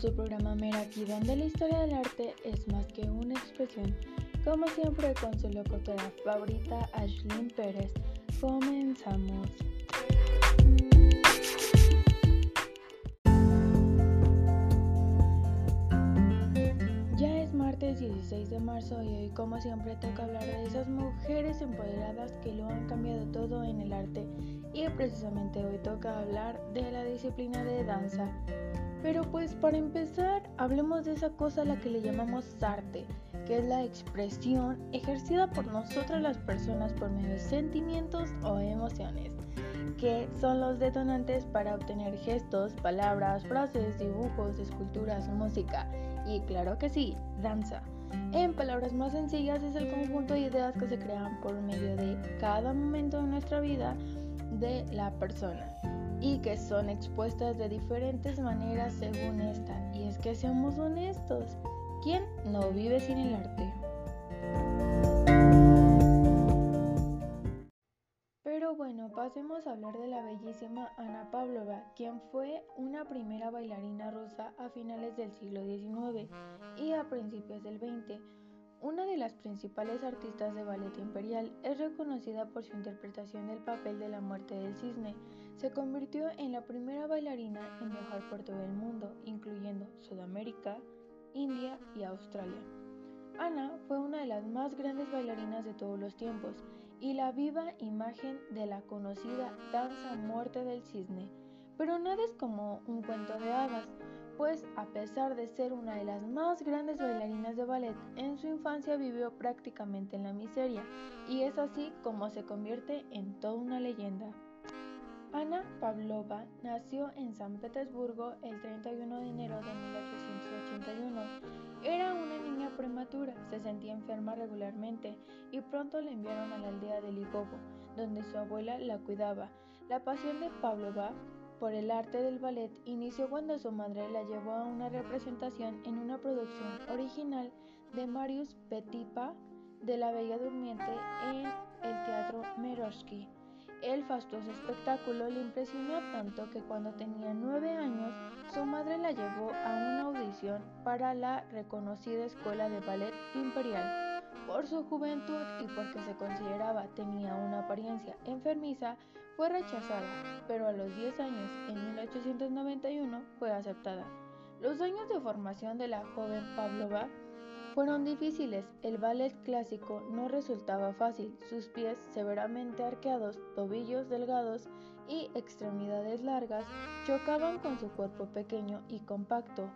su programa Meraki, donde la historia del arte es más que una expresión. Como siempre, con su locutora favorita, Ashlyn Pérez. Comenzamos. 16 de marzo y hoy, como siempre, toca hablar de esas mujeres empoderadas que lo han cambiado todo en el arte. Y precisamente hoy toca hablar de la disciplina de danza. Pero pues para empezar, hablemos de esa cosa a la que le llamamos arte, que es la expresión ejercida por nosotras las personas por medio de sentimientos o emociones, que son los detonantes para obtener gestos, palabras, frases, dibujos, esculturas, música y claro que sí, danza. En palabras más sencillas es el conjunto de ideas que se crean por medio de cada momento de nuestra vida de la persona y que son expuestas de diferentes maneras según esta. Y es que seamos honestos, ¿quién no vive sin el arte? Pasemos a hablar de la bellísima Ana Pavlova, quien fue una primera bailarina rusa a finales del siglo XIX y a principios del XX. Una de las principales artistas de ballet imperial es reconocida por su interpretación del papel de la muerte del cisne, se convirtió en la primera bailarina en viajar por todo el mundo, incluyendo Sudamérica, India y Australia. Ana fue las más grandes bailarinas de todos los tiempos y la viva imagen de la conocida danza muerte del cisne. Pero nada es como un cuento de hadas, pues a pesar de ser una de las más grandes bailarinas de ballet, en su infancia vivió prácticamente en la miseria, y es así como se convierte en toda una leyenda. Ana Pavlova nació en San Petersburgo el 31 de enero de 1881. Era una niña prematura, se sentía enferma regularmente y pronto la enviaron a la aldea de Ligovo, donde su abuela la cuidaba. La pasión de Pavlova por el arte del ballet inició cuando su madre la llevó a una representación en una producción original de Marius Petipa de La Bella Durmiente en el Teatro Meroshki. El fastuoso espectáculo le impresionó tanto que cuando tenía nueve años su madre la llevó a una audición para la reconocida Escuela de Ballet Imperial. Por su juventud y porque se consideraba tenía una apariencia enfermiza, fue rechazada, pero a los 10 años, en 1891, fue aceptada. Los años de formación de la joven Pavlova fueron difíciles, el ballet clásico no resultaba fácil, sus pies severamente arqueados, tobillos delgados y extremidades largas chocaban con su cuerpo pequeño y compacto,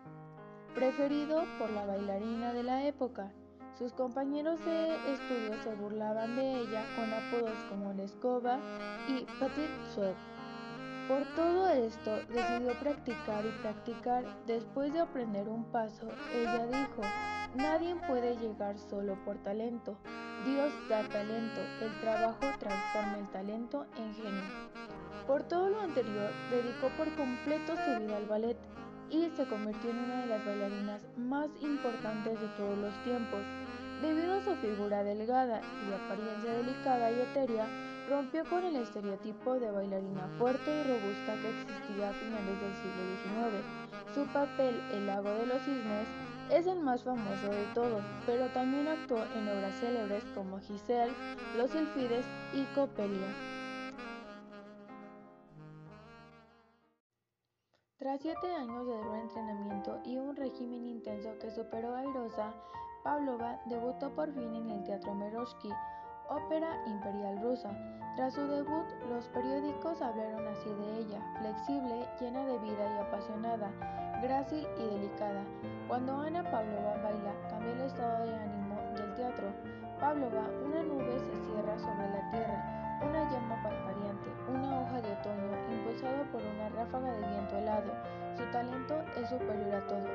preferido por la bailarina de la época. Sus compañeros de estudio se burlaban de ella con apodos como la escoba y Petit Soup. Por todo esto decidió practicar y practicar. Después de aprender un paso, ella dijo, Nadie puede llegar solo por talento. Dios da talento, el trabajo transforma el talento en genio. Por todo lo anterior, dedicó por completo su vida al ballet y se convirtió en una de las bailarinas más importantes de todos los tiempos. Debido a su figura delgada y apariencia delicada y etérea, rompió con el estereotipo de bailarina fuerte y robusta que existía a finales del siglo XIX. Su papel, El lago de los cisnes, es el más famoso de todos, pero también actuó en obras célebres como Giselle, Los Silfides y Copelia. Tras siete años de duro entrenamiento y un régimen intenso que superó a Airosa, Pavlova debutó por fin en el Teatro Meroshki, ópera imperial rusa. Tras su debut, los periódicos hablaron así de ella, flexible, llena de vida y apasionada, grácil y delicada. Cuando Ana Pavlova baila, cambia el estado de ánimo del teatro. Pavlova, una nube se cierra sobre la tierra, una llama parpadeante, una hoja de otoño impulsado por una ráfaga de viento helado. Su talento es superior a todo,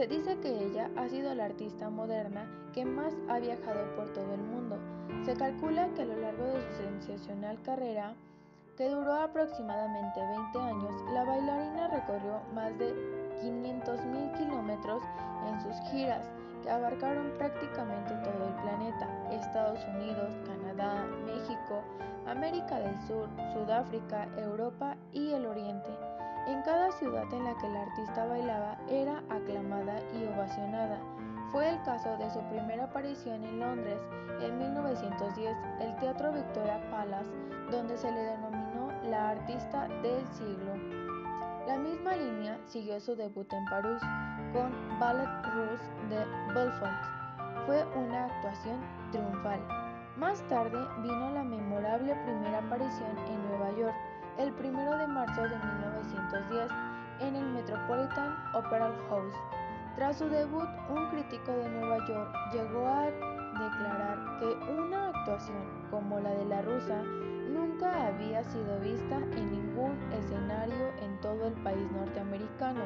Se dice que ella ha sido la artista moderna que más ha viajado por todo el mundo. Se calcula que a lo largo de su sensacional carrera, que duró aproximadamente 20 años, la bailarina recorrió más de 500.000 kilómetros en sus giras, que abarcaron prácticamente todo el planeta, Estados Unidos, Canadá, México, América del Sur, Sudáfrica, Europa y el Oriente. Ciudad en la que el artista bailaba era aclamada y ovacionada. Fue el caso de su primera aparición en Londres en 1910, el Teatro Victoria Palace, donde se le denominó la artista del siglo. La misma línea siguió su debut en París con Ballet Russe de Belfont. Fue una actuación triunfal. Más tarde vino la memorable primera aparición en Nueva York, el 1 de marzo de 1910, en el Metropolitan Opera House. Tras su debut, un crítico de Nueva York llegó a declarar que una actuación como la de la rusa nunca había sido vista en ningún escenario en todo el país norteamericano.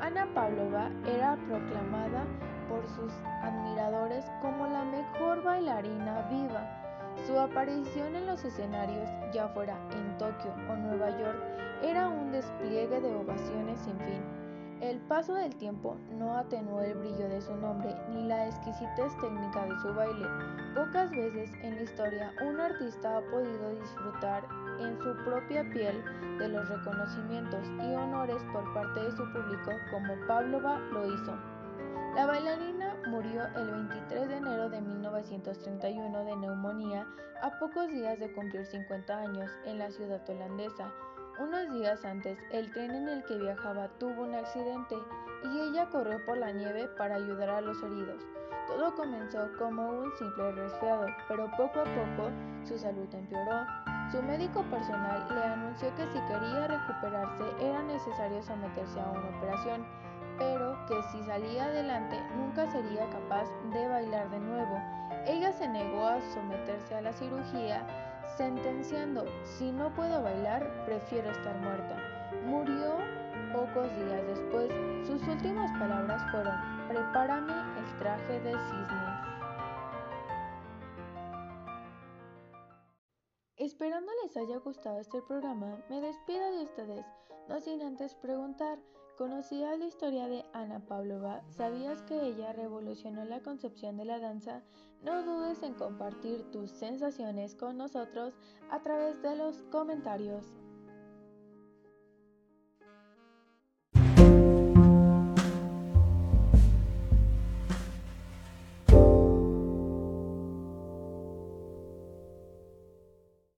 Ana Pavlova era proclamada por sus admiradores como la mejor bailarina viva. Su aparición en los escenarios, ya fuera en Tokio o Nueva York, era un despliegue de ovaciones sin fin. El paso del tiempo no atenuó el brillo de su nombre ni la exquisitez técnica de su baile. Pocas veces en la historia un artista ha podido disfrutar en su propia piel de los reconocimientos y honores por parte de su público como Pavlova lo hizo. La bailarina murió el 23 de enero de 1931 de neumonía a pocos días de cumplir 50 años en la ciudad holandesa. Unos días antes, el tren en el que viajaba tuvo un accidente y ella corrió por la nieve para ayudar a los heridos. Todo comenzó como un simple resfriado, pero poco a poco su salud empeoró. Su médico personal le anunció que si quería recuperarse era necesario someterse a una operación pero que si salía adelante nunca sería capaz de bailar de nuevo. Ella se negó a someterse a la cirugía, sentenciando, si no puedo bailar, prefiero estar muerta. Murió pocos días después. Sus últimas palabras fueron, prepárame el traje de cisne. Esperando les haya gustado este programa, me despido de ustedes, no sin antes preguntar, ¿Conocías la historia de Ana Pavlova? ¿Sabías que ella revolucionó la concepción de la danza? No dudes en compartir tus sensaciones con nosotros a través de los comentarios.